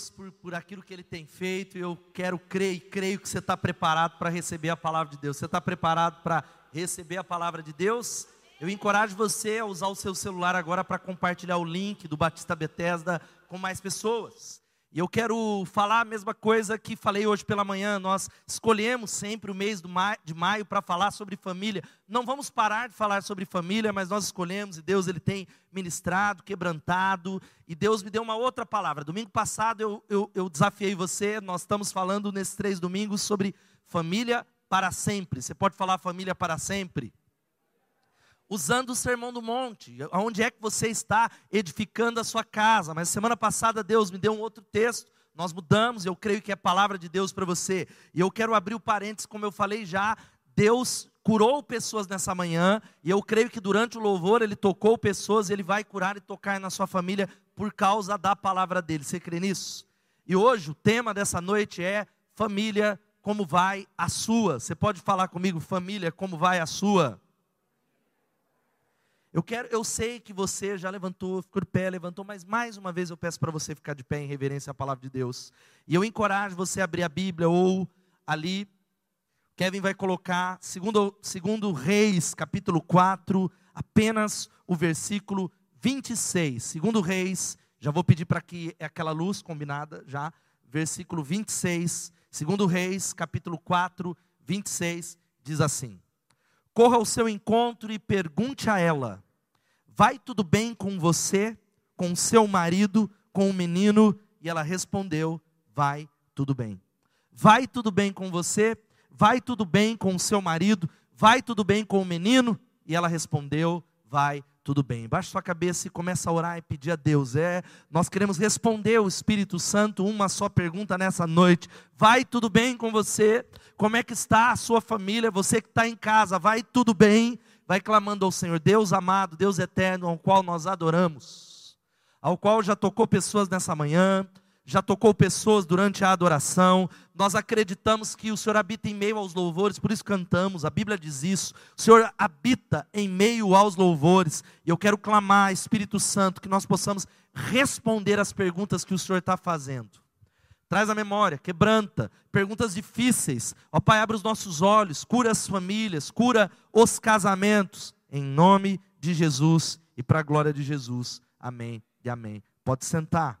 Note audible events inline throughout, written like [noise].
Deus por, por aquilo que Ele tem feito. Eu quero crer e creio que você está preparado para receber a palavra de Deus. Você está preparado para receber a palavra de Deus? Eu encorajo você a usar o seu celular agora para compartilhar o link do Batista Bethesda com mais pessoas. E eu quero falar a mesma coisa que falei hoje pela manhã. Nós escolhemos sempre o mês de maio para falar sobre família. Não vamos parar de falar sobre família, mas nós escolhemos e Deus ele tem ministrado, quebrantado. E Deus me deu uma outra palavra. Domingo passado eu, eu, eu desafiei você. Nós estamos falando nesses três domingos sobre família para sempre. Você pode falar família para sempre? Usando o Sermão do Monte. Onde é que você está edificando a sua casa? Mas semana passada Deus me deu um outro texto. Nós mudamos, eu creio que é palavra de Deus para você. E eu quero abrir o parênteses, como eu falei já, Deus curou pessoas nessa manhã, e eu creio que durante o louvor ele tocou pessoas, ele vai curar e tocar na sua família por causa da palavra dele. Você crê nisso? E hoje o tema dessa noite é família, como vai a sua? Você pode falar comigo, família, como vai a sua? Eu quero, eu sei que você já levantou, ficou de pé, levantou, mas mais uma vez eu peço para você ficar de pé em reverência à palavra de Deus. E eu encorajo você a abrir a Bíblia ou ali Kevin vai colocar segundo, segundo Reis, capítulo 4, apenas o versículo 26. Segundo Reis, já vou pedir para que é aquela luz combinada já, versículo 26. Segundo Reis, capítulo 4, 26, diz assim: corra ao seu encontro e pergunte a ela: Vai tudo bem com você, com seu marido, com o menino? E ela respondeu: Vai tudo bem. Vai tudo bem com você? Vai tudo bem com seu marido? Vai tudo bem com o menino? E ela respondeu: Vai tudo bem. Baixa sua cabeça e começa a orar e pedir a Deus. É, nós queremos responder ao Espírito Santo uma só pergunta nessa noite. Vai tudo bem com você? Como é que está a sua família? Você que está em casa, vai tudo bem? Vai clamando ao Senhor, Deus amado, Deus eterno, ao qual nós adoramos, ao qual já tocou pessoas nessa manhã, já tocou pessoas durante a adoração. Nós acreditamos que o Senhor habita em meio aos louvores, por isso cantamos. A Bíblia diz isso. O Senhor habita em meio aos louvores. E eu quero clamar, Espírito Santo, que nós possamos responder às perguntas que o Senhor está fazendo. Traz a memória, quebranta, perguntas difíceis. Ó Pai, abre os nossos olhos, cura as famílias, cura os casamentos. Em nome de Jesus e para a glória de Jesus. Amém e amém. Pode sentar.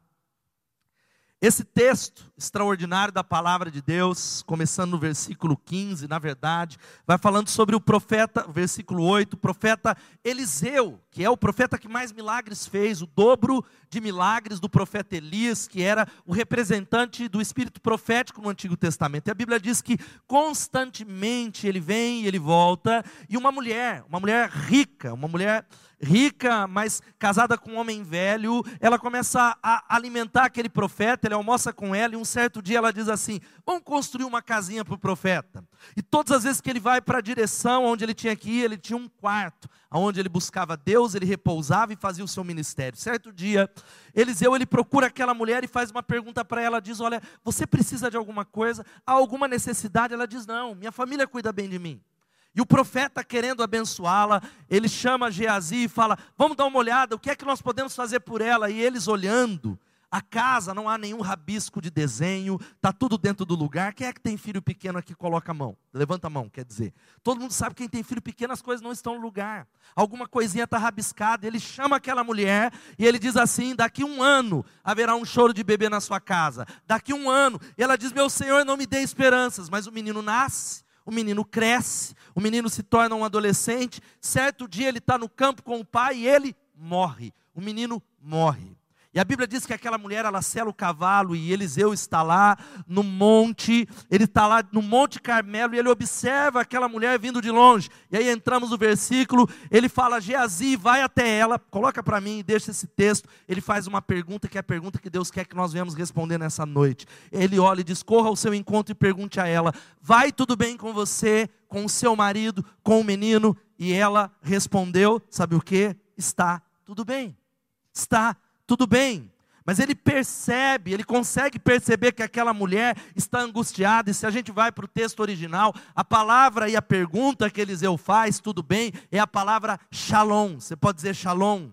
Esse texto extraordinário da palavra de Deus, começando no versículo 15, na verdade, vai falando sobre o profeta, versículo 8, o profeta Eliseu, que é o profeta que mais milagres fez, o dobro de milagres do profeta Elias, que era o representante do espírito profético no Antigo Testamento. E a Bíblia diz que constantemente ele vem e ele volta, e uma mulher, uma mulher rica, uma mulher rica, mas casada com um homem velho, ela começa a alimentar aquele profeta, ele almoça com ela, e um certo dia ela diz assim: Vamos construir uma casinha para o profeta. E todas as vezes que ele vai para a direção onde ele tinha que ir, ele tinha um quarto, onde ele buscava Deus, ele repousava e fazia o seu ministério. Certo dia, Eliseu ele procura aquela mulher e faz uma pergunta para ela, diz: "Olha, você precisa de alguma coisa? Há alguma necessidade?" Ela diz: "Não, minha família cuida bem de mim." E o profeta, querendo abençoá-la, ele chama Geazi e fala: Vamos dar uma olhada, o que é que nós podemos fazer por ela? E eles olhando, a casa não há nenhum rabisco de desenho, está tudo dentro do lugar. Quem é que tem filho pequeno aqui coloca a mão? Levanta a mão, quer dizer. Todo mundo sabe que quem tem filho pequeno, as coisas não estão no lugar. Alguma coisinha está rabiscada. Ele chama aquela mulher e ele diz assim: daqui um ano haverá um choro de bebê na sua casa. Daqui um ano. E ela diz: Meu Senhor, não me dê esperanças. Mas o menino nasce o menino cresce, o menino se torna um adolescente. Certo dia ele está no campo com o pai e ele morre. O menino morre. E a Bíblia diz que aquela mulher, ela sela o cavalo e Eliseu está lá no monte, ele está lá no Monte Carmelo e ele observa aquela mulher vindo de longe. E aí entramos no versículo, ele fala, Geazi, vai até ela, coloca para mim e deixa esse texto. Ele faz uma pergunta que é a pergunta que Deus quer que nós venhamos responder nessa noite. Ele olha e diz, corra ao seu encontro e pergunte a ela, vai tudo bem com você, com o seu marido, com o menino? E ela respondeu, sabe o que? Está tudo bem, está tudo tudo bem. Mas ele percebe, ele consegue perceber que aquela mulher está angustiada, e se a gente vai para o texto original, a palavra e a pergunta que Eliseu faz, tudo bem, é a palavra shalom. Você pode dizer shalom?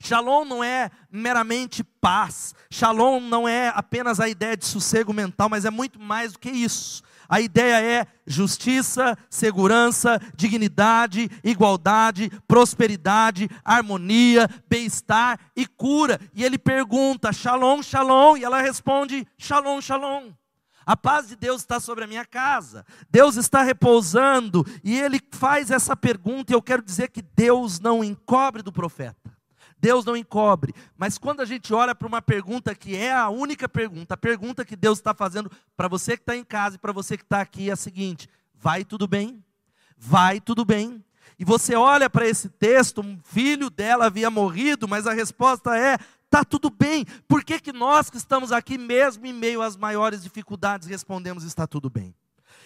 Shalom não é meramente paz. Shalom não é apenas a ideia de sossego mental, mas é muito mais do que isso. A ideia é justiça, segurança, dignidade, igualdade, prosperidade, harmonia, bem-estar e cura. E ele pergunta: Shalom, Shalom, e ela responde: Shalom, Shalom. A paz de Deus está sobre a minha casa, Deus está repousando, e ele faz essa pergunta, e eu quero dizer que Deus não encobre do profeta. Deus não encobre. Mas quando a gente olha para uma pergunta que é a única pergunta, a pergunta que Deus está fazendo para você que está em casa e para você que está aqui é a seguinte: vai tudo bem? Vai tudo bem? E você olha para esse texto, um filho dela havia morrido, mas a resposta é: está tudo bem. Por que, que nós que estamos aqui, mesmo em meio às maiores dificuldades, respondemos: está tudo bem?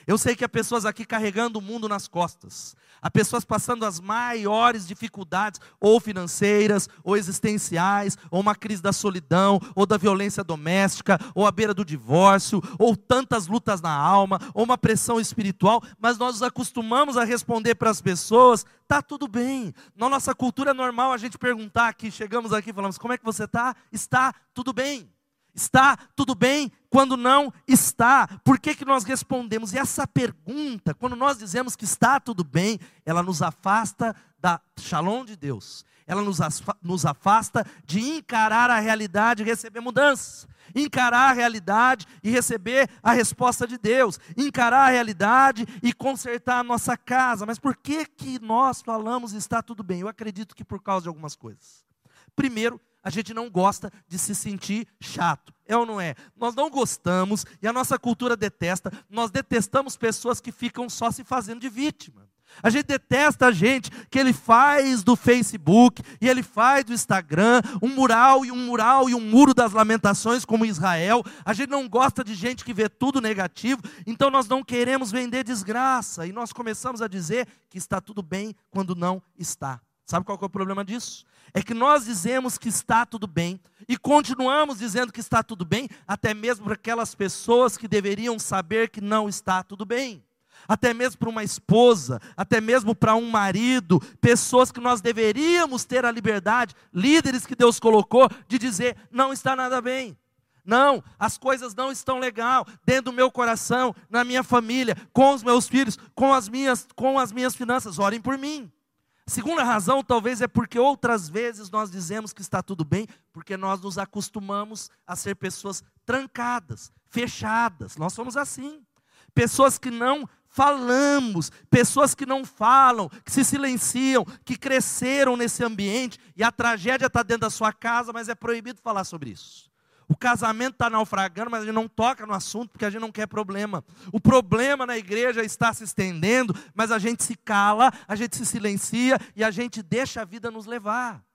Eu sei que há pessoas aqui carregando o mundo nas costas, há pessoas passando as maiores dificuldades, ou financeiras, ou existenciais, ou uma crise da solidão, ou da violência doméstica, ou à beira do divórcio, ou tantas lutas na alma, ou uma pressão espiritual, mas nós nos acostumamos a responder para as pessoas: está tudo bem. Na nossa cultura é normal a gente perguntar aqui, chegamos aqui e falamos: como é que você está? Está tudo bem. Está tudo bem quando não está? Por que, que nós respondemos? E essa pergunta, quando nós dizemos que está tudo bem, ela nos afasta da shalom de Deus. Ela nos, afasta de encarar a realidade e receber mudanças. Encarar a realidade e receber a resposta de Deus. Encarar a realidade e consertar a nossa casa. Mas por que, que nós falamos está tudo bem? Eu acredito que por causa de algumas coisas. Primeiro, a gente não gosta de se sentir chato. É ou não é? Nós não gostamos e a nossa cultura detesta. Nós detestamos pessoas que ficam só se fazendo de vítima. A gente detesta a gente que ele faz do Facebook e ele faz do Instagram um mural e um mural e um muro das lamentações como Israel. A gente não gosta de gente que vê tudo negativo, então nós não queremos vender desgraça e nós começamos a dizer que está tudo bem quando não está. Sabe qual é o problema disso? É que nós dizemos que está tudo bem e continuamos dizendo que está tudo bem, até mesmo para aquelas pessoas que deveriam saber que não está tudo bem. Até mesmo para uma esposa, até mesmo para um marido, pessoas que nós deveríamos ter a liberdade, líderes que Deus colocou, de dizer: não está nada bem. Não, as coisas não estão legal dentro do meu coração, na minha família, com os meus filhos, com as minhas, com as minhas finanças. Orem por mim. Segunda razão, talvez, é porque outras vezes nós dizemos que está tudo bem, porque nós nos acostumamos a ser pessoas trancadas, fechadas. Nós somos assim. Pessoas que não falamos, pessoas que não falam, que se silenciam, que cresceram nesse ambiente, e a tragédia está dentro da sua casa, mas é proibido falar sobre isso. O casamento está naufragando, mas a gente não toca no assunto porque a gente não quer problema. O problema na igreja está se estendendo, mas a gente se cala, a gente se silencia e a gente deixa a vida nos levar.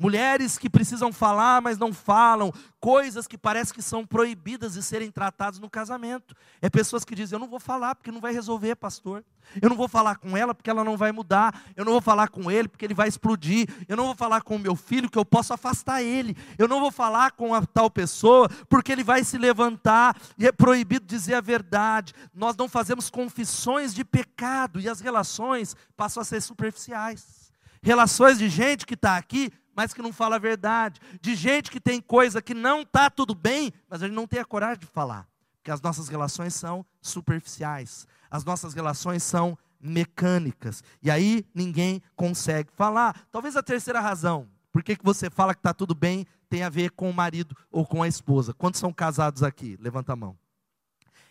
Mulheres que precisam falar, mas não falam. Coisas que parece que são proibidas de serem tratadas no casamento. É pessoas que dizem: Eu não vou falar porque não vai resolver, pastor. Eu não vou falar com ela porque ela não vai mudar. Eu não vou falar com ele porque ele vai explodir. Eu não vou falar com o meu filho que eu posso afastar ele. Eu não vou falar com a tal pessoa porque ele vai se levantar. E é proibido dizer a verdade. Nós não fazemos confissões de pecado e as relações passam a ser superficiais. Relações de gente que está aqui mas que não fala a verdade, de gente que tem coisa que não está tudo bem, mas gente não tem a coragem de falar, porque as nossas relações são superficiais, as nossas relações são mecânicas, e aí ninguém consegue falar. Talvez a terceira razão, por que, que você fala que está tudo bem, tem a ver com o marido ou com a esposa. Quantos são casados aqui? Levanta a mão.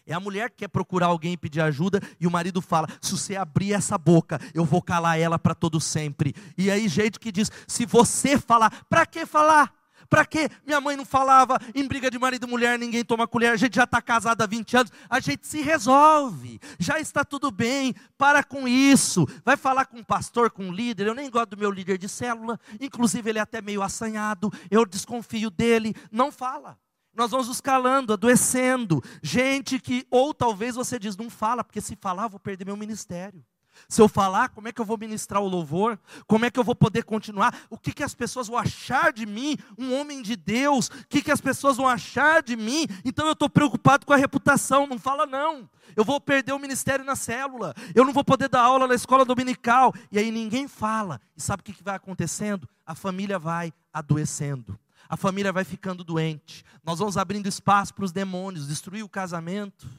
É a mulher que quer procurar alguém e pedir ajuda e o marido fala: se você abrir essa boca, eu vou calar ela para todo sempre. E aí, gente que diz: se você falar, para que falar? Para que minha mãe não falava em briga de marido e mulher, ninguém toma colher, a gente já está casado há 20 anos, a gente se resolve, já está tudo bem, para com isso. Vai falar com um pastor, com um líder, eu nem gosto do meu líder de célula, inclusive ele é até meio assanhado, eu desconfio dele, não fala. Nós vamos nos calando, adoecendo. Gente que, ou talvez você diz, não fala, porque se falar, vou perder meu ministério. Se eu falar, como é que eu vou ministrar o louvor? Como é que eu vou poder continuar? O que, que as pessoas vão achar de mim, um homem de Deus? O que, que as pessoas vão achar de mim? Então eu estou preocupado com a reputação. Não fala, não. Eu vou perder o ministério na célula. Eu não vou poder dar aula na escola dominical. E aí ninguém fala. E sabe o que, que vai acontecendo? A família vai adoecendo. A família vai ficando doente. Nós vamos abrindo espaço para os demônios, destruir o casamento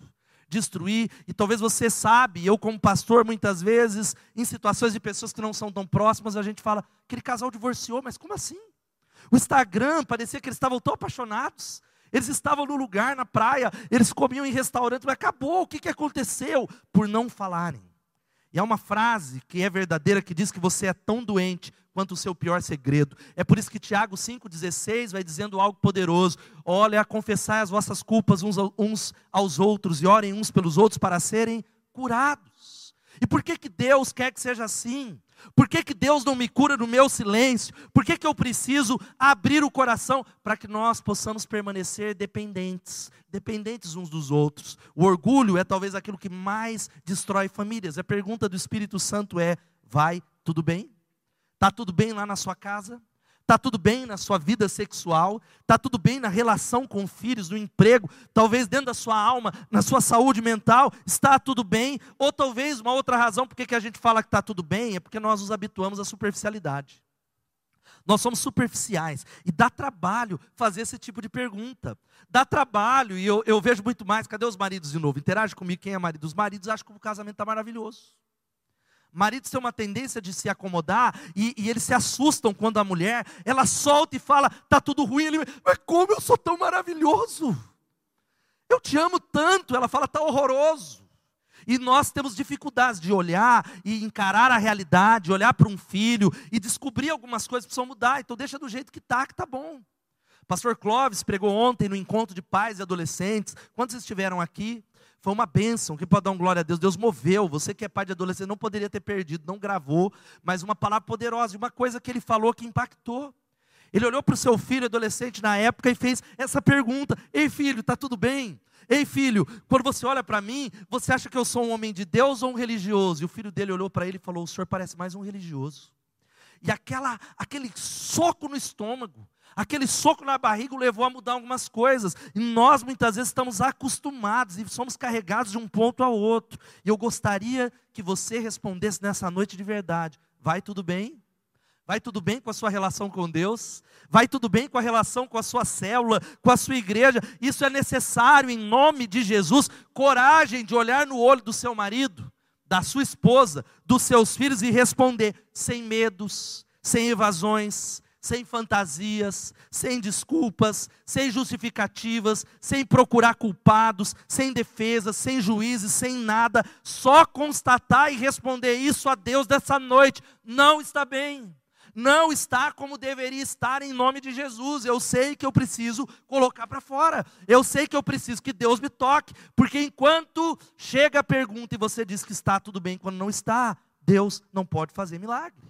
destruir. E talvez você sabe, eu como pastor muitas vezes, em situações de pessoas que não são tão próximas, a gente fala, aquele casal divorciou, mas como assim? O Instagram parecia que eles estavam tão apaixonados. Eles estavam no lugar, na praia, eles comiam em restaurante, mas acabou. O que, que aconteceu? Por não falarem. E há uma frase que é verdadeira que diz que você é tão doente quanto o seu pior segredo. É por isso que Tiago 5,16 vai dizendo algo poderoso: olha, confessai as vossas culpas uns, aos outros e orem uns pelos outros para serem curados. E por que, que Deus quer que seja assim? Por que, que Deus não me cura no meu silêncio? Por que, que eu preciso abrir o coração para que nós possamos permanecer dependentes, dependentes uns dos outros? O orgulho é talvez aquilo que mais destrói famílias. A pergunta do Espírito Santo é: vai tudo bem? Está tudo bem lá na sua casa? Está tudo bem na sua vida sexual? Está tudo bem na relação com filhos, no emprego? Talvez dentro da sua alma, na sua saúde mental, está tudo bem? Ou talvez uma outra razão por que a gente fala que está tudo bem é porque nós nos habituamos à superficialidade. Nós somos superficiais e dá trabalho fazer esse tipo de pergunta. Dá trabalho, e eu, eu vejo muito mais. Cadê os maridos de novo? Interage comigo, quem é marido? Os maridos acham que o casamento está maravilhoso. Maridos têm uma tendência de se acomodar e, e, eles se assustam quando a mulher ela solta e fala tá tudo ruim. Ele, mas como eu sou tão maravilhoso? Eu te amo tanto. Ela fala tá horroroso. E nós temos dificuldades de olhar e encarar a realidade, olhar para um filho e descobrir algumas coisas que precisam mudar. Então deixa do jeito que está, que está bom. Pastor Clóvis pregou ontem no encontro de pais e adolescentes. Quantos estiveram aqui? Foi uma bênção, que pode dar um glória a Deus. Deus moveu. Você que é pai de adolescente não poderia ter perdido, não gravou, mas uma palavra poderosa, uma coisa que ele falou que impactou. Ele olhou para o seu filho adolescente na época e fez essa pergunta: Ei filho, está tudo bem? Ei filho, quando você olha para mim, você acha que eu sou um homem de Deus ou um religioso? E o filho dele olhou para ele e falou: O senhor parece mais um religioso. E aquela, aquele soco no estômago, Aquele soco na barriga o levou a mudar algumas coisas. E nós muitas vezes estamos acostumados e somos carregados de um ponto ao outro. E eu gostaria que você respondesse nessa noite de verdade: vai tudo bem? Vai tudo bem com a sua relação com Deus? Vai tudo bem com a relação com a sua célula, com a sua igreja? Isso é necessário em nome de Jesus. Coragem de olhar no olho do seu marido, da sua esposa, dos seus filhos e responder sem medos, sem evasões, sem fantasias, sem desculpas, sem justificativas, sem procurar culpados, sem defesas, sem juízes, sem nada, só constatar e responder isso a Deus dessa noite. Não está bem. Não está como deveria estar em nome de Jesus. Eu sei que eu preciso colocar para fora. Eu sei que eu preciso que Deus me toque, porque enquanto chega a pergunta e você diz que está tudo bem quando não está, Deus não pode fazer milagre.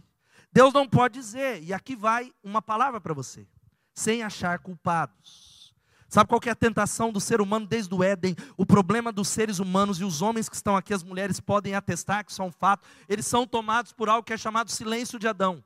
Deus não pode dizer, e aqui vai uma palavra para você, sem achar culpados. Sabe qual é a tentação do ser humano desde o Éden? O problema dos seres humanos e os homens que estão aqui, as mulheres podem atestar que isso é um fato, eles são tomados por algo que é chamado silêncio de Adão.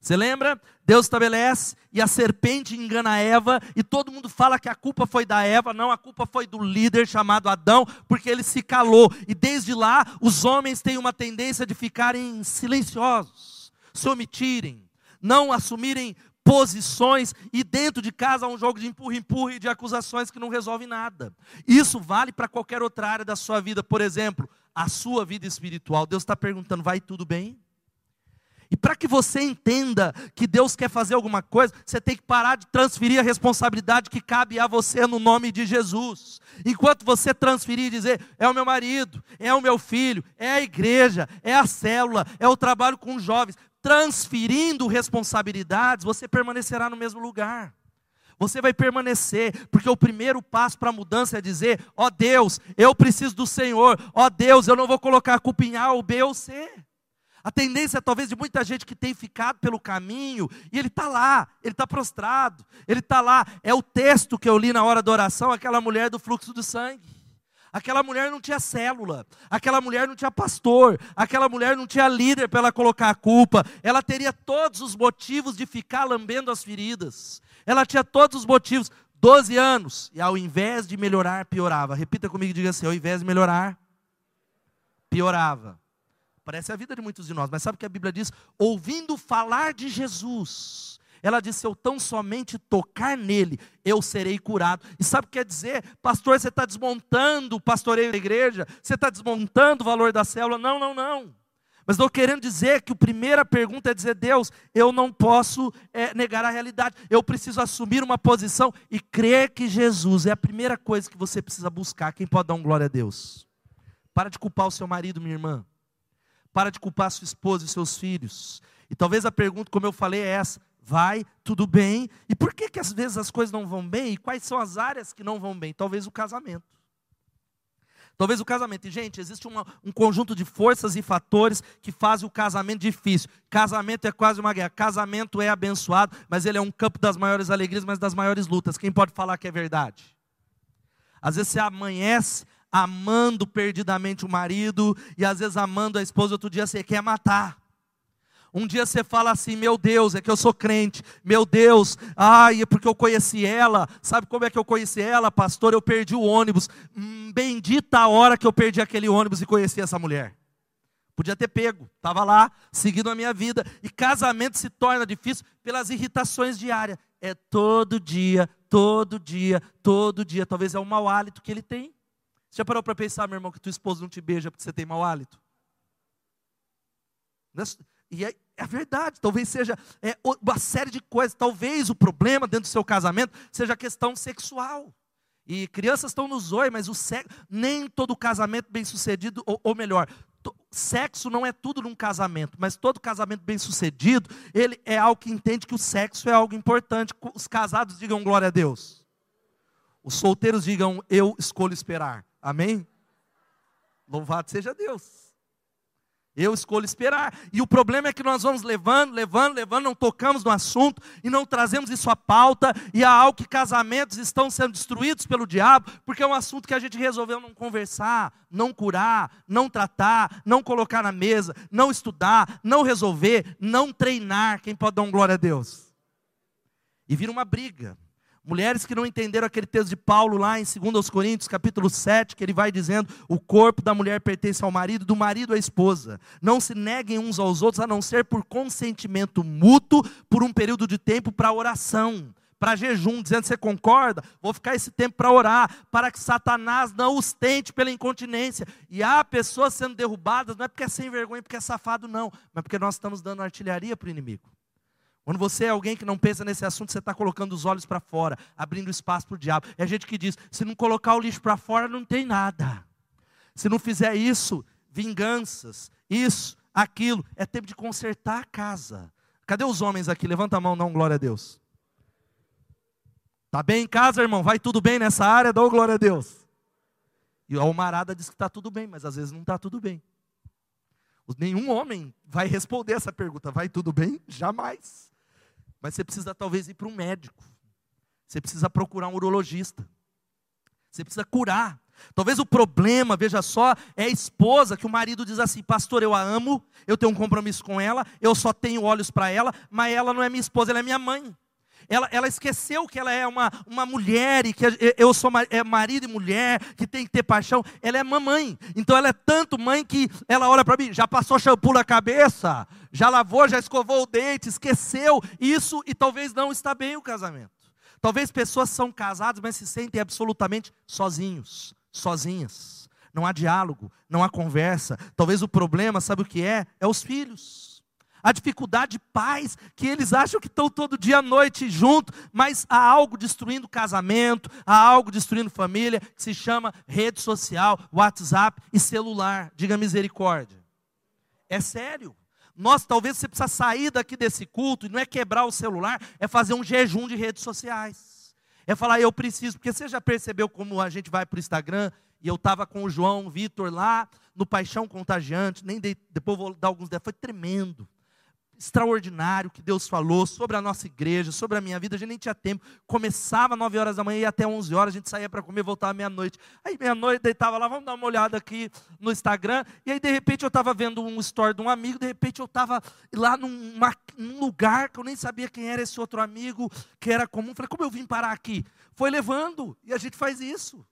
Você lembra? Deus estabelece e a serpente engana a Eva e todo mundo fala que a culpa foi da Eva, não, a culpa foi do líder chamado Adão, porque ele se calou. E desde lá, os homens têm uma tendência de ficarem silenciosos se omitirem, não assumirem posições e dentro de casa há um jogo de empurra-empurra e de acusações que não resolve nada. Isso vale para qualquer outra área da sua vida, por exemplo, a sua vida espiritual. Deus está perguntando: vai tudo bem? E para que você entenda que Deus quer fazer alguma coisa, você tem que parar de transferir a responsabilidade que cabe a você no nome de Jesus. Enquanto você transferir e dizer, é o meu marido, é o meu filho, é a igreja, é a célula, é o trabalho com jovens, transferindo responsabilidades, você permanecerá no mesmo lugar. Você vai permanecer, porque o primeiro passo para a mudança é dizer: ó oh Deus, eu preciso do Senhor, ó oh Deus, eu não vou colocar a culpa em A ou B ou C. A tendência, talvez, de muita gente que tem ficado pelo caminho, e ele está lá, ele está prostrado, ele está lá. É o texto que eu li na hora da oração, aquela mulher do fluxo do sangue. Aquela mulher não tinha célula, aquela mulher não tinha pastor, aquela mulher não tinha líder para ela colocar a culpa. Ela teria todos os motivos de ficar lambendo as feridas. Ela tinha todos os motivos. 12 anos, e ao invés de melhorar, piorava. Repita comigo e diga assim: ao invés de melhorar, piorava. Parece a vida de muitos de nós, mas sabe o que a Bíblia diz? Ouvindo falar de Jesus, ela disse: Se eu tão somente tocar nele, eu serei curado. E sabe o que quer dizer? Pastor, você está desmontando o pastoreio da igreja, você está desmontando o valor da célula. Não, não, não. Mas estou querendo dizer que a primeira pergunta é dizer: Deus, eu não posso é, negar a realidade, eu preciso assumir uma posição e crer que Jesus é a primeira coisa que você precisa buscar. Quem pode dar um glória a Deus? Para de culpar o seu marido, minha irmã. Para de culpar sua esposa e seus filhos. E talvez a pergunta, como eu falei, é essa: vai, tudo bem. E por que, que às vezes as coisas não vão bem? E quais são as áreas que não vão bem? Talvez o casamento. Talvez o casamento. E, gente, existe uma, um conjunto de forças e fatores que fazem o casamento difícil. Casamento é quase uma guerra. Casamento é abençoado, mas ele é um campo das maiores alegrias, mas das maiores lutas. Quem pode falar que é verdade? Às vezes você amanhece amando perdidamente o marido, e às vezes amando a esposa, outro dia você quer matar. Um dia você fala assim, meu Deus, é que eu sou crente, meu Deus, ai, é porque eu conheci ela, sabe como é que eu conheci ela, pastor? Eu perdi o ônibus, hum, bendita a hora que eu perdi aquele ônibus e conheci essa mulher. Podia ter pego, estava lá, seguindo a minha vida, e casamento se torna difícil pelas irritações diárias. É todo dia, todo dia, todo dia, talvez é o mau hálito que ele tem. Você já parou para pensar, meu irmão, que tua esposa não te beija porque você tem mau hálito? E é, verdade, talvez seja é, uma série de coisas. Talvez o problema dentro do seu casamento seja a questão sexual. E crianças estão no zoio, mas o sexo, nem todo casamento bem sucedido, ou, ou melhor, sexo não é tudo num casamento, mas todo casamento bem sucedido, ele é algo que entende que o sexo é algo importante. Os casados digam glória a Deus. Os solteiros digam eu escolho esperar. Amém? Louvado seja Deus. Eu escolho esperar. E o problema é que nós vamos levando, levando, levando, não tocamos no assunto e não trazemos isso à pauta. E há algo que casamentos estão sendo destruídos pelo diabo, porque é um assunto que a gente resolveu não conversar, não curar, não tratar, não colocar na mesa, não estudar, não resolver, não treinar. Quem pode dar um glória a Deus? E vira uma briga. Mulheres que não entenderam aquele texto de Paulo lá em 2 Coríntios, capítulo 7, que ele vai dizendo: o corpo da mulher pertence ao marido, do marido à esposa. Não se neguem uns aos outros, a não ser por consentimento mútuo, por um período de tempo para oração, para jejum, dizendo: você concorda? Vou ficar esse tempo para orar, para que Satanás não os tente pela incontinência. E há pessoas sendo derrubadas, não é porque é sem vergonha, porque é safado, não, mas porque nós estamos dando artilharia para o inimigo. Quando você é alguém que não pensa nesse assunto, você está colocando os olhos para fora, abrindo espaço para o diabo. É gente que diz: se não colocar o lixo para fora, não tem nada. Se não fizer isso, vinganças, isso, aquilo, é tempo de consertar a casa. Cadê os homens aqui? Levanta a mão, não, glória a Deus. Tá bem em casa, irmão? Vai tudo bem nessa área? Dá glória a Deus. E a Almarada diz que está tudo bem, mas às vezes não está tudo bem. Nenhum homem vai responder essa pergunta: vai tudo bem? Jamais. Mas você precisa talvez ir para um médico. Você precisa procurar um urologista. Você precisa curar. Talvez o problema, veja só, é a esposa que o marido diz assim: Pastor, eu a amo, eu tenho um compromisso com ela, eu só tenho olhos para ela, mas ela não é minha esposa, ela é minha mãe. Ela, ela esqueceu que ela é uma, uma mulher e que eu sou é marido e mulher, que tem que ter paixão. Ela é mamãe. Então ela é tanto mãe que ela olha para mim, já passou shampoo na cabeça, já lavou, já escovou o dente, esqueceu isso e talvez não está bem o casamento. Talvez pessoas são casadas, mas se sentem absolutamente sozinhos, sozinhas. Não há diálogo, não há conversa. Talvez o problema, sabe o que é? É os filhos a dificuldade de pais que eles acham que estão todo dia à noite junto, mas há algo destruindo casamento, há algo destruindo família, que se chama rede social, WhatsApp e celular. Diga misericórdia. É sério. Nós, talvez você precisa sair daqui desse culto, e não é quebrar o celular, é fazer um jejum de redes sociais. É falar, eu preciso, porque você já percebeu como a gente vai para o Instagram, e eu estava com o João Vitor lá, no Paixão Contagiante, nem dei, depois vou dar alguns detalhes, foi tremendo extraordinário que Deus falou sobre a nossa igreja, sobre a minha vida, a gente nem tinha tempo. Começava às 9 horas da manhã e até 11 horas, a gente saía para comer, voltava meia-noite. Aí meia-noite, deitava lá, vamos dar uma olhada aqui no Instagram. E aí de repente eu estava vendo um story de um amigo, de repente eu estava lá num lugar que eu nem sabia quem era esse outro amigo, que era comum. Falei, como eu vim parar aqui? Foi levando, e a gente faz isso.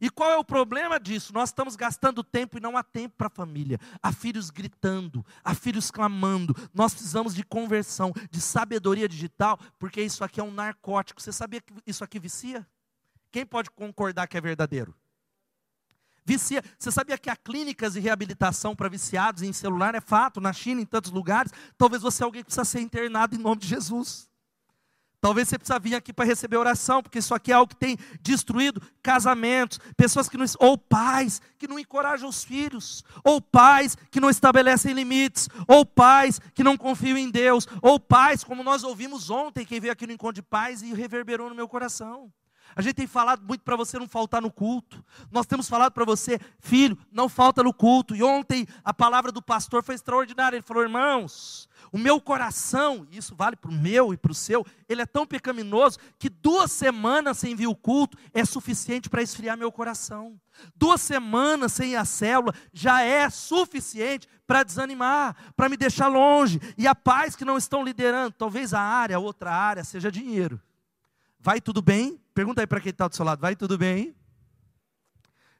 E qual é o problema disso? Nós estamos gastando tempo e não há tempo para a família. Há filhos gritando, há filhos clamando. Nós precisamos de conversão, de sabedoria digital, porque isso aqui é um narcótico. Você sabia que isso aqui vicia? Quem pode concordar que é verdadeiro? Vicia. Você sabia que há clínicas de reabilitação para viciados em celular? É fato, na China, em tantos lugares. Talvez você é alguém que precisa ser internado em nome de Jesus. Talvez você precisa vir aqui para receber oração, porque isso aqui é algo que tem destruído casamentos, pessoas que não, ou pais que não encorajam os filhos, ou pais que não estabelecem limites, ou pais que não confiam em Deus, ou pais, como nós ouvimos ontem, quem veio aqui no encontro de pais e reverberou no meu coração. A gente tem falado muito para você não faltar no culto. Nós temos falado para você, filho, não falta no culto. E ontem a palavra do pastor foi extraordinária. Ele falou, irmãos, o meu coração, e isso vale para o meu e para o seu, ele é tão pecaminoso que duas semanas sem vir o culto é suficiente para esfriar meu coração. Duas semanas sem a célula já é suficiente para desanimar, para me deixar longe. E a paz que não estão liderando, talvez a área, outra área, seja dinheiro. Vai tudo bem? Pergunta aí para quem está do seu lado, vai tudo bem?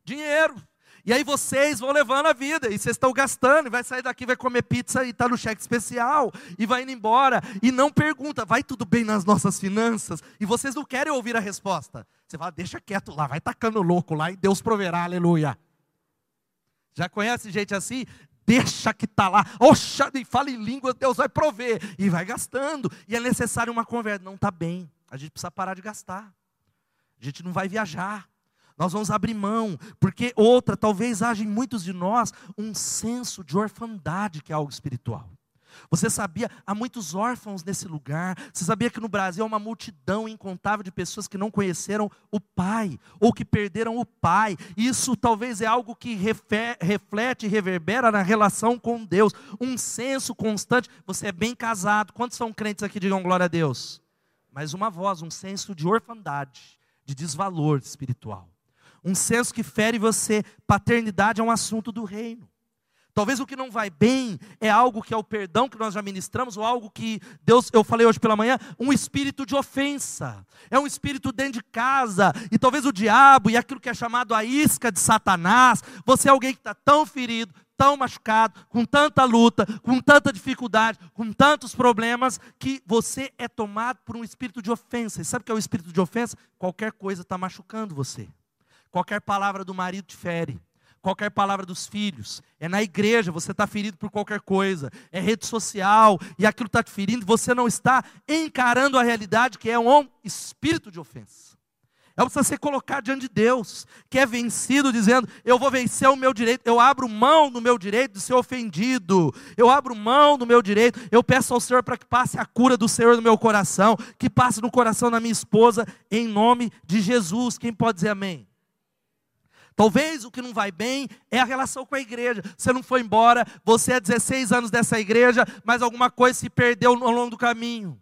Dinheiro. E aí vocês vão levando a vida, e vocês estão gastando, e vai sair daqui, vai comer pizza e está no cheque especial, e vai indo embora, e não pergunta, vai tudo bem nas nossas finanças? E vocês não querem ouvir a resposta. Você fala, deixa quieto lá, vai tacando louco lá, e Deus proverá, aleluia. Já conhece gente assim? Deixa que está lá, oxa, e fala em língua, Deus vai prover, e vai gastando, e é necessário uma conversa, não está bem, a gente precisa parar de gastar, a gente não vai viajar, nós vamos abrir mão, porque outra, talvez haja em muitos de nós um senso de orfandade, que é algo espiritual. Você sabia, há muitos órfãos nesse lugar. Você sabia que no Brasil há uma multidão incontável de pessoas que não conheceram o pai, ou que perderam o pai. Isso talvez é algo que reflete e reverbera na relação com Deus. Um senso constante. Você é bem casado. Quantos são crentes aqui? Digam glória a Deus. Mas uma voz, um senso de orfandade, de desvalor espiritual um senso que fere você. Paternidade é um assunto do reino. Talvez o que não vai bem é algo que é o perdão que nós já ministramos, ou algo que Deus, eu falei hoje pela manhã, um espírito de ofensa. É um espírito dentro de casa, e talvez o diabo e aquilo que é chamado a isca de Satanás. Você é alguém que está tão ferido, tão machucado, com tanta luta, com tanta dificuldade, com tantos problemas, que você é tomado por um espírito de ofensa. E sabe o que é o espírito de ofensa? Qualquer coisa está machucando você. Qualquer palavra do marido te fere. Qualquer palavra dos filhos. É na igreja, você está ferido por qualquer coisa. É rede social e aquilo está te ferindo. Você não está encarando a realidade que é um espírito de ofensa. É você ser colocado diante de Deus, que é vencido, dizendo: Eu vou vencer o meu direito, eu abro mão do meu direito de ser ofendido, eu abro mão do meu direito, eu peço ao Senhor para que passe a cura do Senhor no meu coração, que passe no coração da minha esposa, em nome de Jesus. Quem pode dizer amém? Talvez o que não vai bem é a relação com a igreja. Você não foi embora, você é 16 anos dessa igreja, mas alguma coisa se perdeu ao longo do caminho.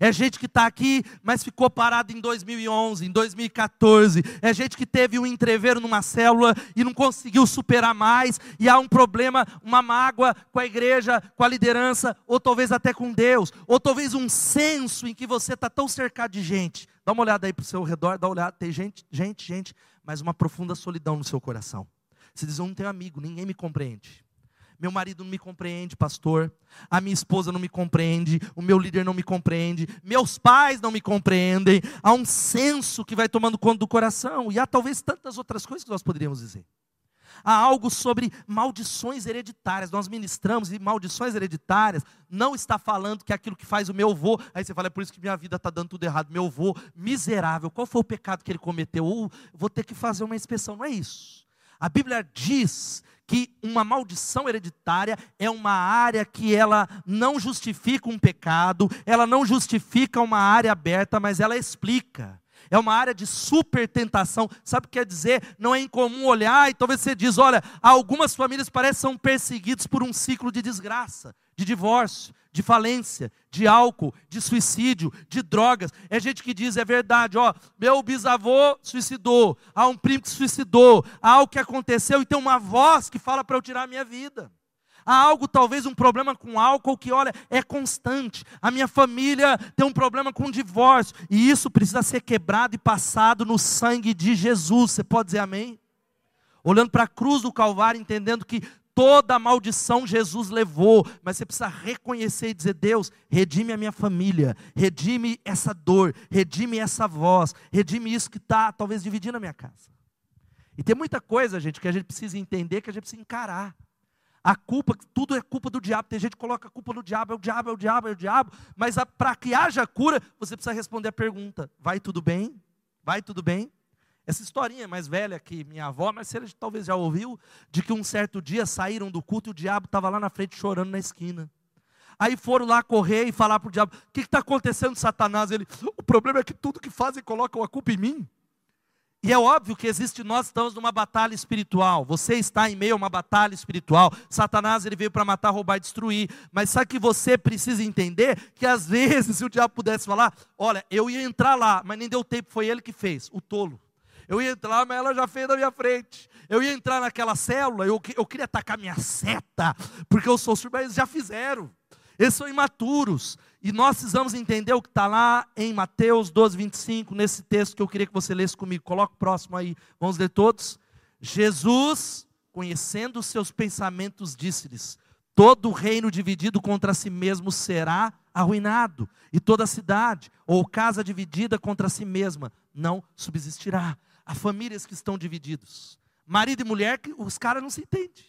É gente que está aqui, mas ficou parado em 2011, em 2014. É gente que teve um entreveiro numa célula e não conseguiu superar mais. E há um problema, uma mágoa com a igreja, com a liderança, ou talvez até com Deus. Ou talvez um senso em que você está tão cercado de gente. Dá uma olhada aí para o seu redor, dá uma olhada. Tem gente, gente, gente, mas uma profunda solidão no seu coração. Você diz: Eu não tenho amigo, ninguém me compreende. Meu marido não me compreende, pastor. A minha esposa não me compreende. O meu líder não me compreende. Meus pais não me compreendem. Há um senso que vai tomando conta do coração. E há talvez tantas outras coisas que nós poderíamos dizer. Há algo sobre maldições hereditárias. Nós ministramos e maldições hereditárias não está falando que é aquilo que faz o meu avô. Aí você fala, é por isso que minha vida está dando tudo errado. Meu avô, miserável, qual foi o pecado que ele cometeu? Ou vou ter que fazer uma inspeção. Não é isso. A Bíblia diz que uma maldição hereditária é uma área que ela não justifica um pecado, ela não justifica uma área aberta, mas ela explica. É uma área de super tentação. Sabe o que quer dizer? Não é incomum olhar e talvez você diz, olha, algumas famílias parecem são perseguidas por um ciclo de desgraça, de divórcio, de falência, de álcool, de suicídio, de drogas. É gente que diz, é verdade, ó, meu bisavô suicidou, há um primo que suicidou, há algo que aconteceu e tem uma voz que fala para eu tirar a minha vida. Há algo, talvez um problema com álcool que, olha, é constante. A minha família tem um problema com divórcio. E isso precisa ser quebrado e passado no sangue de Jesus. Você pode dizer amém? Olhando para a cruz do Calvário, entendendo que toda a maldição Jesus levou, mas você precisa reconhecer e dizer: Deus, redime a minha família, redime essa dor, redime essa voz, redime isso que está talvez dividindo a minha casa. E tem muita coisa, gente, que a gente precisa entender, que a gente precisa encarar. A culpa, tudo é culpa do diabo. Tem gente que coloca a culpa no diabo, é o diabo, é o diabo, é o diabo. Mas para que haja cura, você precisa responder a pergunta: vai tudo bem? Vai tudo bem? Essa historinha é mais velha que minha avó, mas você talvez já ouviu, de que um certo dia saíram do culto e o diabo estava lá na frente chorando na esquina. Aí foram lá correr e falar para o diabo: o que está acontecendo, Satanás? Ele, o problema é que tudo que fazem colocam a culpa em mim. E é óbvio que existe, nós estamos numa batalha espiritual. Você está em meio a uma batalha espiritual. Satanás ele veio para matar, roubar e destruir. Mas sabe que você precisa entender que às [laughs] vezes, se o diabo pudesse falar, olha, eu ia entrar lá, mas nem deu tempo, foi ele que fez, o tolo. Eu ia entrar, mas ela já fez na minha frente. Eu ia entrar naquela célula, eu, eu queria atacar minha seta, porque eu sou surdo, mas já fizeram. Eles são imaturos. E nós precisamos entender o que está lá em Mateus 12, 25, nesse texto que eu queria que você lesse comigo. Coloca o próximo aí. Vamos ler todos. Jesus, conhecendo os seus pensamentos, disse-lhes: Todo reino dividido contra si mesmo será arruinado, e toda cidade ou casa dividida contra si mesma não subsistirá. Há famílias que estão divididos. Marido e mulher, os caras não se entendem.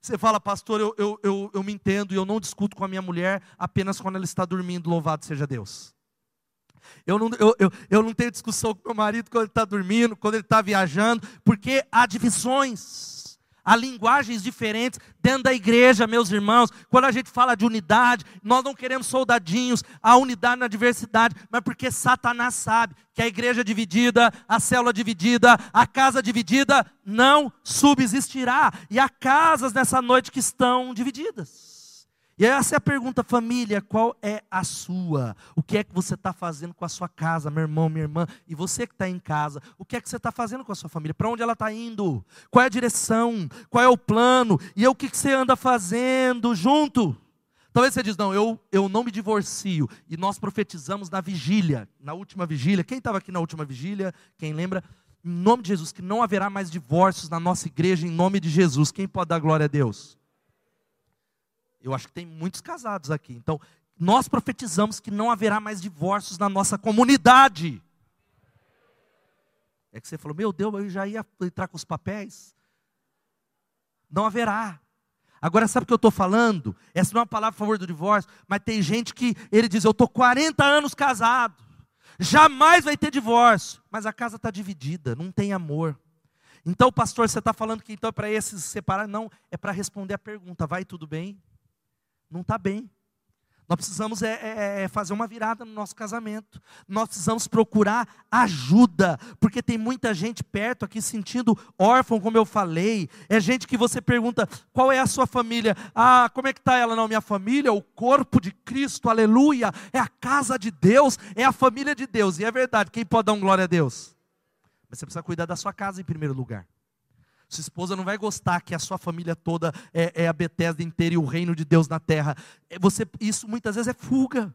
Você fala, pastor, eu, eu, eu, eu me entendo e eu não discuto com a minha mulher apenas quando ela está dormindo, louvado seja Deus. Eu não, eu, eu, eu não tenho discussão com meu marido quando ele está dormindo, quando ele está viajando, porque há divisões há linguagens diferentes dentro da igreja, meus irmãos. Quando a gente fala de unidade, nós não queremos soldadinhos, a unidade na diversidade, mas porque Satanás sabe que a igreja dividida, a célula dividida, a casa dividida não subsistirá. E há casas nessa noite que estão divididas. E essa é a pergunta, família: qual é a sua? O que é que você está fazendo com a sua casa, meu irmão, minha irmã? E você que está em casa, o que é que você está fazendo com a sua família? Para onde ela está indo? Qual é a direção? Qual é o plano? E é o que, que você anda fazendo junto? Talvez você diz, não, eu, eu não me divorcio. E nós profetizamos na vigília, na última vigília. Quem estava aqui na última vigília? Quem lembra? Em nome de Jesus, que não haverá mais divórcios na nossa igreja, em nome de Jesus. Quem pode dar glória a Deus? Eu acho que tem muitos casados aqui. Então, nós profetizamos que não haverá mais divórcios na nossa comunidade. É que você falou, meu Deus, eu já ia entrar com os papéis. Não haverá. Agora, sabe o que eu estou falando? Essa não é uma palavra a favor do divórcio, mas tem gente que ele diz: Eu estou 40 anos casado, jamais vai ter divórcio, mas a casa está dividida, não tem amor. Então, pastor, você está falando que então é para esses separar? Não, é para responder a pergunta: Vai tudo bem? Não está bem. Nós precisamos é, é, é, fazer uma virada no nosso casamento. Nós precisamos procurar ajuda, porque tem muita gente perto aqui sentindo órfão, como eu falei. É gente que você pergunta qual é a sua família. Ah, como é que está ela? Não, minha família, o corpo de Cristo, aleluia. É a casa de Deus, é a família de Deus. E é verdade, quem pode dar um glória a Deus? Mas você precisa cuidar da sua casa em primeiro lugar. Sua esposa não vai gostar que a sua família toda é, é a Bethesda inteira e o reino de Deus na terra. É, você, isso muitas vezes é fuga.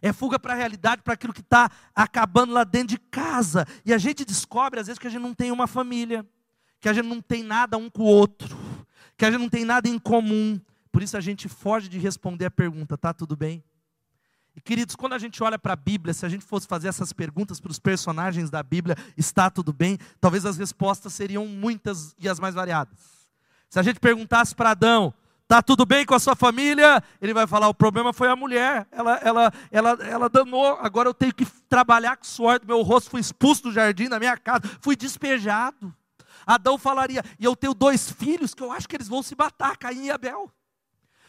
É fuga para a realidade, para aquilo que está acabando lá dentro de casa. E a gente descobre, às vezes, que a gente não tem uma família, que a gente não tem nada um com o outro, que a gente não tem nada em comum. Por isso a gente foge de responder a pergunta: tá tudo bem? E queridos, quando a gente olha para a Bíblia, se a gente fosse fazer essas perguntas para os personagens da Bíblia, está tudo bem? Talvez as respostas seriam muitas e as mais variadas. Se a gente perguntasse para Adão, está tudo bem com a sua família? Ele vai falar: o problema foi a mulher, ela, ela, ela, ela danou, agora eu tenho que trabalhar com suor do meu rosto, fui expulso do jardim da minha casa, fui despejado. Adão falaria: e eu tenho dois filhos que eu acho que eles vão se matar, Caim e Abel.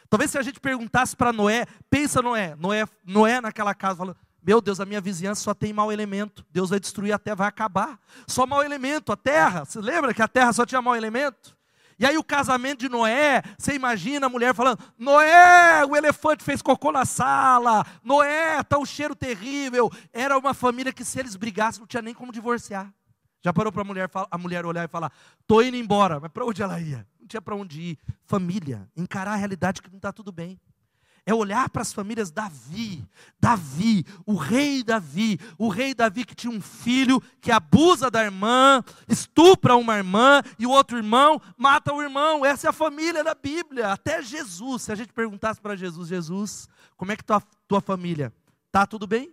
Talvez se a gente perguntasse para Noé, pensa Noé, Noé, Noé naquela casa, falando, meu Deus, a minha vizinhança só tem mau elemento. Deus vai destruir a terra, vai acabar. Só mau elemento, a terra. Você lembra que a terra só tinha mau elemento? E aí o casamento de Noé, você imagina a mulher falando: Noé, o elefante fez cocô na sala. Noé, tá um cheiro terrível. Era uma família que se eles brigassem não tinha nem como divorciar. Já parou para a mulher, a mulher olhar e falar: "Tô indo embora". Mas para onde ela ia? Não tinha para onde ir. Família, encarar a realidade que não está tudo bem é olhar para as famílias Davi, Davi, o rei Davi, o rei Davi que tinha um filho que abusa da irmã, estupra uma irmã e o outro irmão mata o irmão. Essa é a família da Bíblia. Até Jesus, se a gente perguntasse para Jesus, Jesus, como é que tua tua família? Tá tudo bem?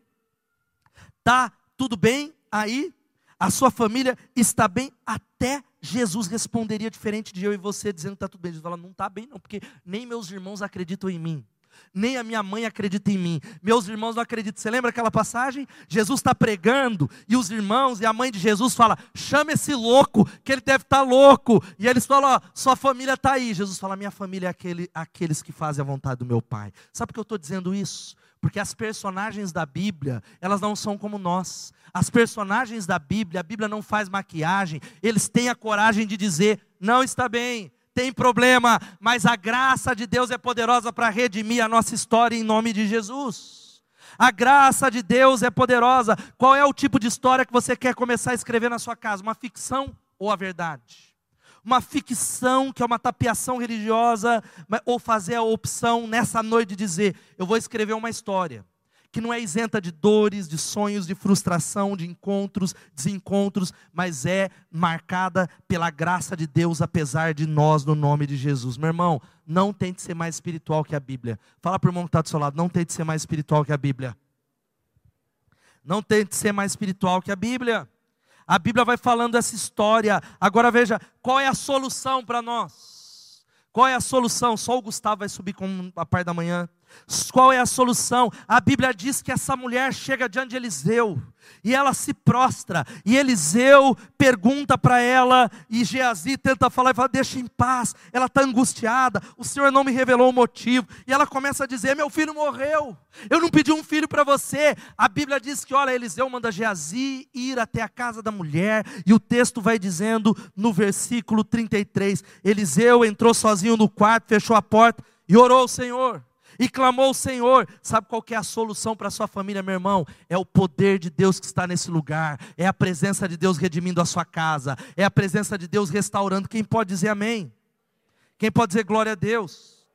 Tá tudo bem aí? A sua família está bem? Até Jesus responderia diferente de eu e você, dizendo que está tudo bem. Jesus fala, não está bem não, porque nem meus irmãos acreditam em mim nem a minha mãe acredita em mim, meus irmãos não acreditam. Você lembra aquela passagem? Jesus está pregando e os irmãos e a mãe de Jesus fala: chama esse louco, que ele deve estar tá louco. E eles falam: ó, sua família está aí. Jesus fala: minha família é aquele, aqueles que fazem a vontade do meu Pai. Sabe por que eu estou dizendo isso? Porque as personagens da Bíblia, elas não são como nós. As personagens da Bíblia, a Bíblia não faz maquiagem, eles têm a coragem de dizer: não está bem, tem problema, mas a graça de Deus é poderosa para redimir a nossa história em nome de Jesus. A graça de Deus é poderosa. Qual é o tipo de história que você quer começar a escrever na sua casa? Uma ficção ou a verdade? Uma ficção que é uma tapiação religiosa, ou fazer a opção nessa noite de dizer: eu vou escrever uma história que não é isenta de dores, de sonhos, de frustração, de encontros, desencontros, mas é marcada pela graça de Deus, apesar de nós, no nome de Jesus. Meu irmão, não tente ser mais espiritual que a Bíblia. Fala para o irmão que está do seu lado, não tente ser mais espiritual que a Bíblia. Não tente ser mais espiritual que a Bíblia. A Bíblia vai falando essa história. Agora veja, qual é a solução para nós? Qual é a solução? Só o Gustavo vai subir com a parte da manhã. Qual é a solução? A Bíblia diz que essa mulher chega diante de Eliseu e ela se prostra, e Eliseu pergunta para ela, e Geazi tenta falar e fala: Deixa em paz, ela está angustiada, o Senhor não me revelou o motivo, e ela começa a dizer: Meu filho morreu, eu não pedi um filho para você. A Bíblia diz que, olha, Eliseu manda Geazi ir até a casa da mulher, e o texto vai dizendo no versículo 33: Eliseu entrou sozinho no quarto, fechou a porta e orou ao Senhor e clamou ao Senhor. Sabe qual é a solução para a sua família, meu irmão? É o poder de Deus que está nesse lugar, é a presença de Deus redimindo a sua casa, é a presença de Deus restaurando. Quem pode dizer amém? Quem pode dizer glória a Deus?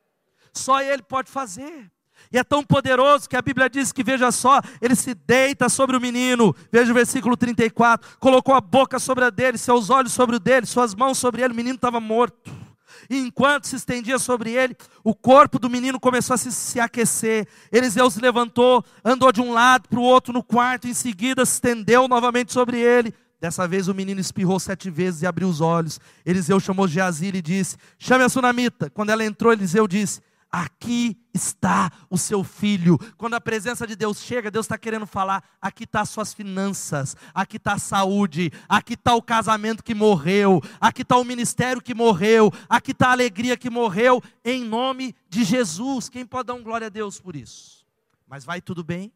Só Ele pode fazer. E é tão poderoso que a Bíblia diz que, veja só, ele se deita sobre o menino, veja o versículo 34, colocou a boca sobre a dele, seus olhos sobre o dele, suas mãos sobre ele, o menino estava morto. E enquanto se estendia sobre ele, o corpo do menino começou a se, se aquecer. Eliseu se levantou, andou de um lado para o outro no quarto, em seguida se estendeu novamente sobre ele. Dessa vez o menino espirrou sete vezes e abriu os olhos. Eliseu chamou Geazi e disse: Chame a sunamita. Quando ela entrou, Eliseu disse: Aqui está o seu filho. Quando a presença de Deus chega, Deus está querendo falar: aqui está as suas finanças, aqui está a saúde, aqui está o casamento que morreu, aqui está o ministério que morreu, aqui está a alegria que morreu, em nome de Jesus. Quem pode dar um glória a Deus por isso? Mas vai tudo bem?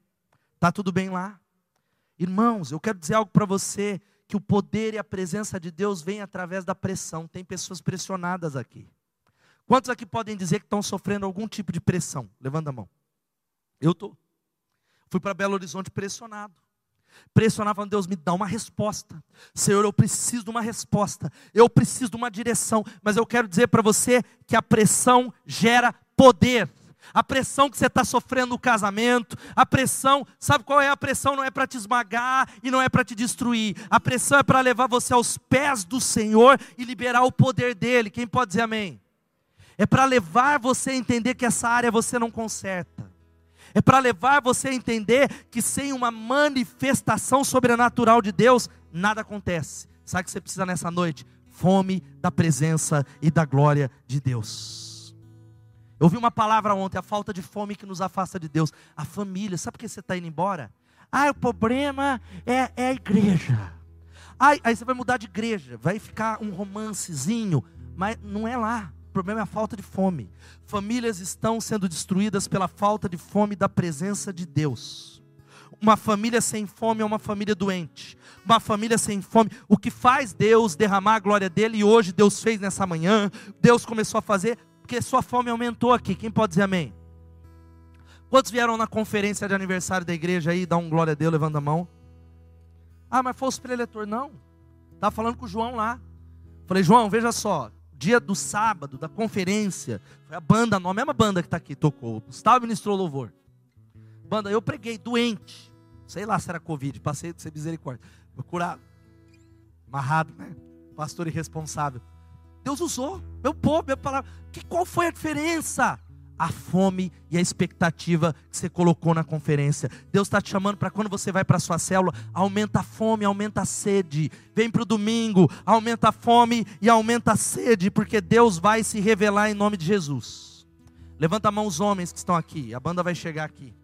Está tudo bem lá? Irmãos, eu quero dizer algo para você: que o poder e a presença de Deus vem através da pressão. Tem pessoas pressionadas aqui. Quantos aqui podem dizer que estão sofrendo algum tipo de pressão? Levanta a mão. Eu estou. Fui para Belo Horizonte pressionado. Pressionava, Deus, me dá uma resposta. Senhor, eu preciso de uma resposta. Eu preciso de uma direção. Mas eu quero dizer para você que a pressão gera poder. A pressão que você está sofrendo no casamento, a pressão, sabe qual é a pressão? Não é para te esmagar e não é para te destruir. A pressão é para levar você aos pés do Senhor e liberar o poder dele. Quem pode dizer amém? É para levar você a entender que essa área você não conserta. É para levar você a entender que sem uma manifestação sobrenatural de Deus, nada acontece. Sabe o que você precisa nessa noite? Fome da presença e da glória de Deus. Eu ouvi uma palavra ontem, a falta de fome que nos afasta de Deus. A família, sabe por que você está indo embora? Ah, o problema é, é a igreja. Ai, aí você vai mudar de igreja, vai ficar um romancezinho, mas não é lá problema é a falta de fome. Famílias estão sendo destruídas pela falta de fome da presença de Deus. Uma família sem fome é uma família doente. Uma família sem fome. O que faz Deus derramar a glória dele, e hoje Deus fez nessa manhã, Deus começou a fazer, porque sua fome aumentou aqui. Quem pode dizer amém? Quantos vieram na conferência de aniversário da igreja aí, dá um glória a Deus, levanta a mão? Ah, mas foi o preletor. Não. Estava falando com o João lá. Falei, João, veja só. Dia do sábado, da conferência, foi a banda, a mesma banda que está aqui, tocou. Gustavo ministrou louvor. Banda, eu preguei, doente. Sei lá se era Covid, passei de ser misericórdia. Curado. Amarrado, né? Pastor irresponsável. Deus usou, meu povo, minha palavra. Que, qual foi a diferença? A fome e a expectativa que você colocou na conferência. Deus está te chamando para quando você vai para sua célula, aumenta a fome, aumenta a sede. Vem para o domingo, aumenta a fome e aumenta a sede, porque Deus vai se revelar em nome de Jesus. Levanta a mão os homens que estão aqui, a banda vai chegar aqui.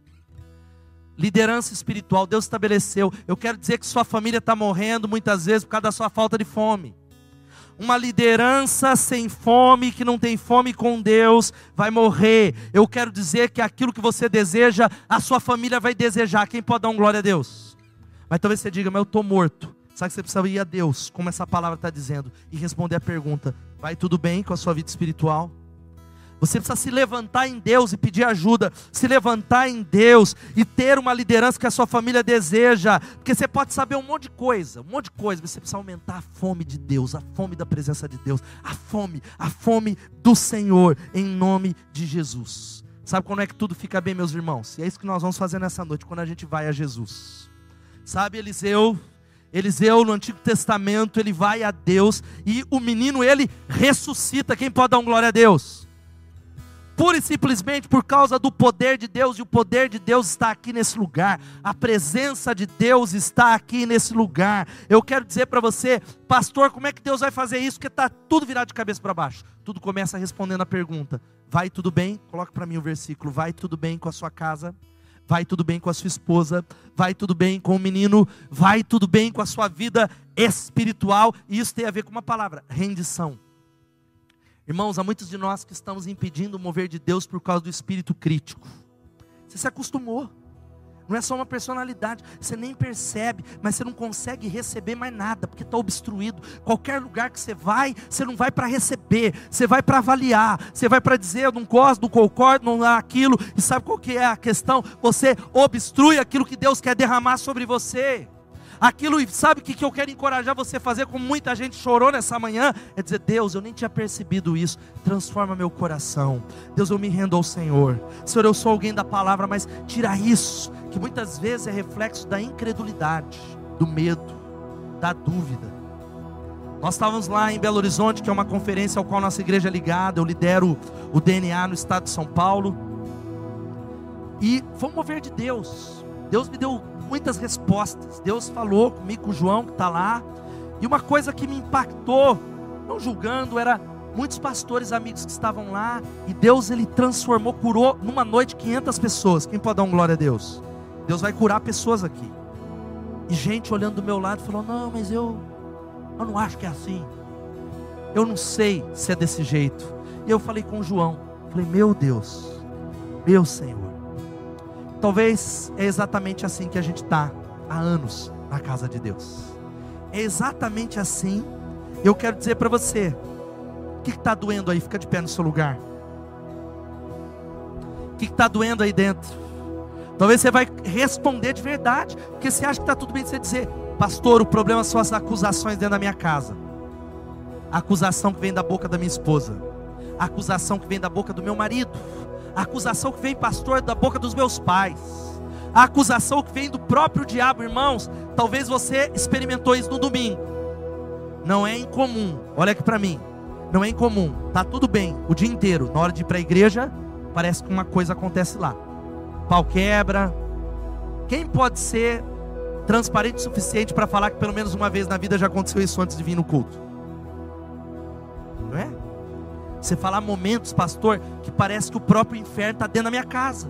Liderança espiritual, Deus estabeleceu. Eu quero dizer que sua família está morrendo muitas vezes por causa da sua falta de fome. Uma liderança sem fome, que não tem fome com Deus, vai morrer. Eu quero dizer que aquilo que você deseja, a sua família vai desejar. Quem pode dar um glória a Deus? Mas talvez você diga, mas eu estou morto. Sabe que você precisa ir a Deus, como essa palavra está dizendo, e responder a pergunta: vai tudo bem com a sua vida espiritual? Você precisa se levantar em Deus e pedir ajuda, se levantar em Deus e ter uma liderança que a sua família deseja, porque você pode saber um monte de coisa, um monte de coisa, mas você precisa aumentar a fome de Deus, a fome da presença de Deus, a fome, a fome do Senhor, em nome de Jesus. Sabe quando é que tudo fica bem, meus irmãos? E é isso que nós vamos fazer nessa noite, quando a gente vai a Jesus. Sabe, Eliseu, Eliseu no Antigo Testamento, ele vai a Deus e o menino ele ressuscita. Quem pode dar um glória a Deus? Pura e simplesmente por causa do poder de Deus, e o poder de Deus está aqui nesse lugar, a presença de Deus está aqui nesse lugar. Eu quero dizer para você, pastor, como é que Deus vai fazer isso? Porque está tudo virado de cabeça para baixo. Tudo começa respondendo a pergunta: vai tudo bem? Coloca para mim o versículo: vai tudo bem com a sua casa? Vai tudo bem com a sua esposa? Vai tudo bem com o menino? Vai tudo bem com a sua vida espiritual? E isso tem a ver com uma palavra: rendição. Irmãos, há muitos de nós que estamos impedindo o mover de Deus por causa do espírito crítico. Você se acostumou. Não é só uma personalidade, você nem percebe, mas você não consegue receber mais nada, porque está obstruído. Qualquer lugar que você vai, você não vai para receber, você vai para avaliar, você vai para dizer, eu não gosto, não concordo, não há aquilo, e sabe qual que é a questão? Você obstrui aquilo que Deus quer derramar sobre você. Aquilo, sabe o que, que eu quero encorajar você a fazer, como muita gente chorou nessa manhã? É dizer: Deus, eu nem tinha percebido isso, transforma meu coração. Deus, eu me rendo ao Senhor. Senhor, eu sou alguém da palavra, mas tira isso, que muitas vezes é reflexo da incredulidade, do medo, da dúvida. Nós estávamos lá em Belo Horizonte, que é uma conferência ao qual nossa igreja é ligada. Eu lidero o DNA no estado de São Paulo. E foi um mover de Deus. Deus me deu muitas respostas. Deus falou comigo, com João que está lá. E uma coisa que me impactou, não julgando, era muitos pastores amigos que estavam lá. E Deus ele transformou, curou numa noite 500 pessoas. Quem pode dar um glória a Deus? Deus vai curar pessoas aqui. E gente olhando do meu lado falou: Não, mas eu, eu não acho que é assim. Eu não sei se é desse jeito. E eu falei com o João: Falei, meu Deus, meu Senhor. Talvez é exatamente assim que a gente está há anos na casa de Deus. É exatamente assim. Eu quero dizer para você: o que está doendo aí? Fica de pé no seu lugar. O que está doendo aí dentro? Talvez você vai responder de verdade, porque você acha que está tudo bem você dizer, pastor, o problema são as acusações dentro da minha casa. A acusação que vem da boca da minha esposa, a acusação que vem da boca do meu marido, a acusação que vem, pastor, da boca dos meus pais, a acusação que vem do próprio diabo, irmãos. Talvez você experimentou isso no domingo. Não é incomum, olha aqui para mim. Não é incomum, tá tudo bem o dia inteiro. Na hora de ir para a igreja, parece que uma coisa acontece lá. Pau quebra. Quem pode ser transparente o suficiente para falar que pelo menos uma vez na vida já aconteceu isso antes de vir no culto? Você falar momentos, pastor, que parece que o próprio inferno está dentro da minha casa.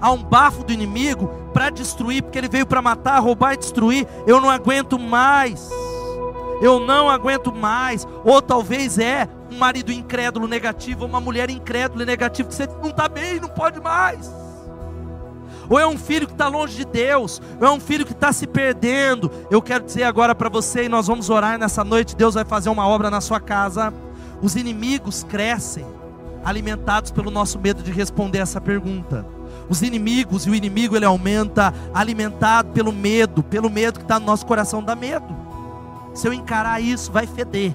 Há um bafo do inimigo para destruir, porque ele veio para matar, roubar e destruir. Eu não aguento mais. Eu não aguento mais. Ou talvez é um marido incrédulo negativo, ou uma mulher incrédula e negativa, que você não está bem, não pode mais. ou é um filho que está longe de Deus, ou é um filho que está se perdendo. Eu quero dizer agora para você, e nós vamos orar nessa noite, Deus vai fazer uma obra na sua casa. Os inimigos crescem, alimentados pelo nosso medo de responder essa pergunta. Os inimigos e o inimigo ele aumenta, alimentado pelo medo, pelo medo que está no nosso coração, dá medo. Se eu encarar isso, vai feder,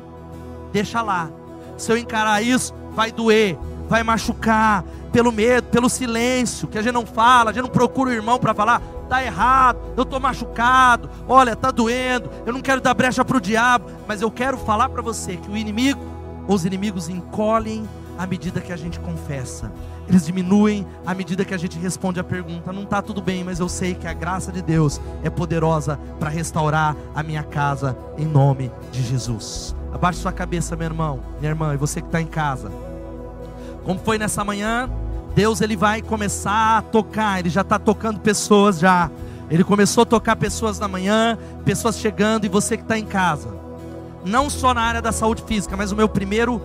deixa lá. Se eu encarar isso, vai doer, vai machucar, pelo medo, pelo silêncio, que a gente não fala, a gente não procura o irmão para falar, tá errado, eu estou machucado, olha, tá doendo, eu não quero dar brecha para o diabo, mas eu quero falar para você que o inimigo, os inimigos encolhem à medida que a gente confessa. Eles diminuem à medida que a gente responde a pergunta. Não está tudo bem, mas eu sei que a graça de Deus é poderosa para restaurar a minha casa em nome de Jesus. Abaixe sua cabeça, meu irmão, minha irmã, e você que está em casa. Como foi nessa manhã, Deus ele vai começar a tocar, ele já está tocando pessoas já. Ele começou a tocar pessoas na manhã, pessoas chegando, e você que está em casa. Não só na área da saúde física, mas o meu primeiro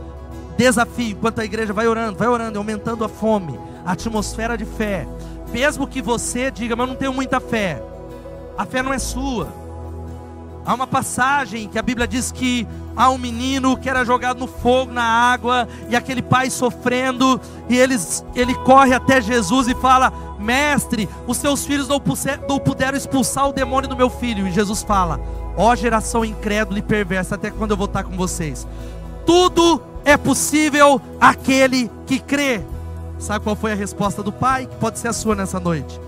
desafio, enquanto a igreja vai orando, vai orando, aumentando a fome, a atmosfera de fé. Mesmo que você diga, mas eu não tenho muita fé. A fé não é sua. Há uma passagem que a Bíblia diz que há um menino que era jogado no fogo, na água, e aquele pai sofrendo, e eles, ele corre até Jesus e fala: Mestre, os seus filhos não puderam expulsar o demônio do meu filho. E Jesus fala: Ó geração incrédula e perversa, até quando eu vou estar com vocês? Tudo é possível aquele que crê. Sabe qual foi a resposta do pai? Que pode ser a sua nessa noite.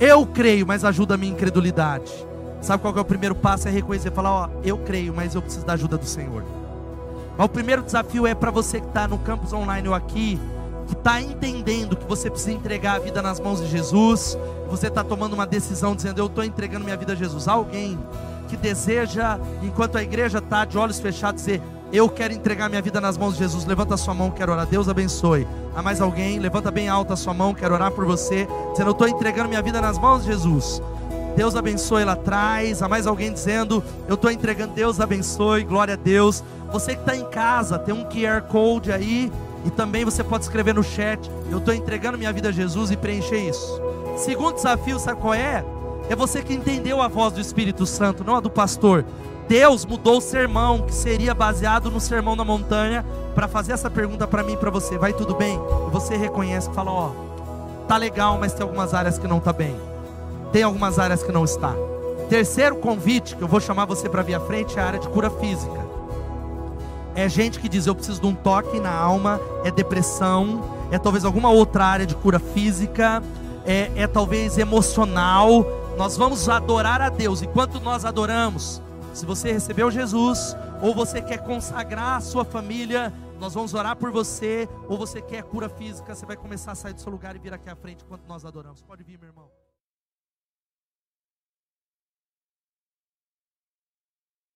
Eu creio, mas ajuda a minha incredulidade. Sabe qual é o primeiro passo? É reconhecer, falar, ó, eu creio, mas eu preciso da ajuda do Senhor. Mas o primeiro desafio é para você que está no campus online ou aqui, que está entendendo que você precisa entregar a vida nas mãos de Jesus, você está tomando uma decisão dizendo, eu estou entregando minha vida a Jesus. Alguém que deseja, enquanto a igreja está de olhos fechados, dizer, eu quero entregar minha vida nas mãos de Jesus. Levanta a sua mão, quero orar. Deus abençoe. Há mais alguém? Levanta bem alta a sua mão, quero orar por você. Dizendo, eu estou entregando minha vida nas mãos de Jesus. Deus abençoe lá atrás. Há mais alguém dizendo, eu estou entregando. Deus abençoe. Glória a Deus. Você que está em casa, tem um QR Code aí. E também você pode escrever no chat. Eu estou entregando minha vida a Jesus e preencher isso. Segundo desafio, sabe qual é? É você que entendeu a voz do Espírito Santo, não a do pastor. Deus mudou o sermão, que seria baseado no sermão na montanha, para fazer essa pergunta para mim e para você: vai tudo bem? E você reconhece, fala: ó, tá legal, mas tem algumas áreas que não tá bem. Tem algumas áreas que não está. Terceiro convite que eu vou chamar você para vir à frente é a área de cura física. É gente que diz: eu preciso de um toque na alma, é depressão, é talvez alguma outra área de cura física, é, é talvez emocional. Nós vamos adorar a Deus. Enquanto nós adoramos, se você recebeu Jesus, ou você quer consagrar a sua família, nós vamos orar por você, ou você quer cura física, você vai começar a sair do seu lugar e vir aqui à frente enquanto nós adoramos. Pode vir, meu irmão.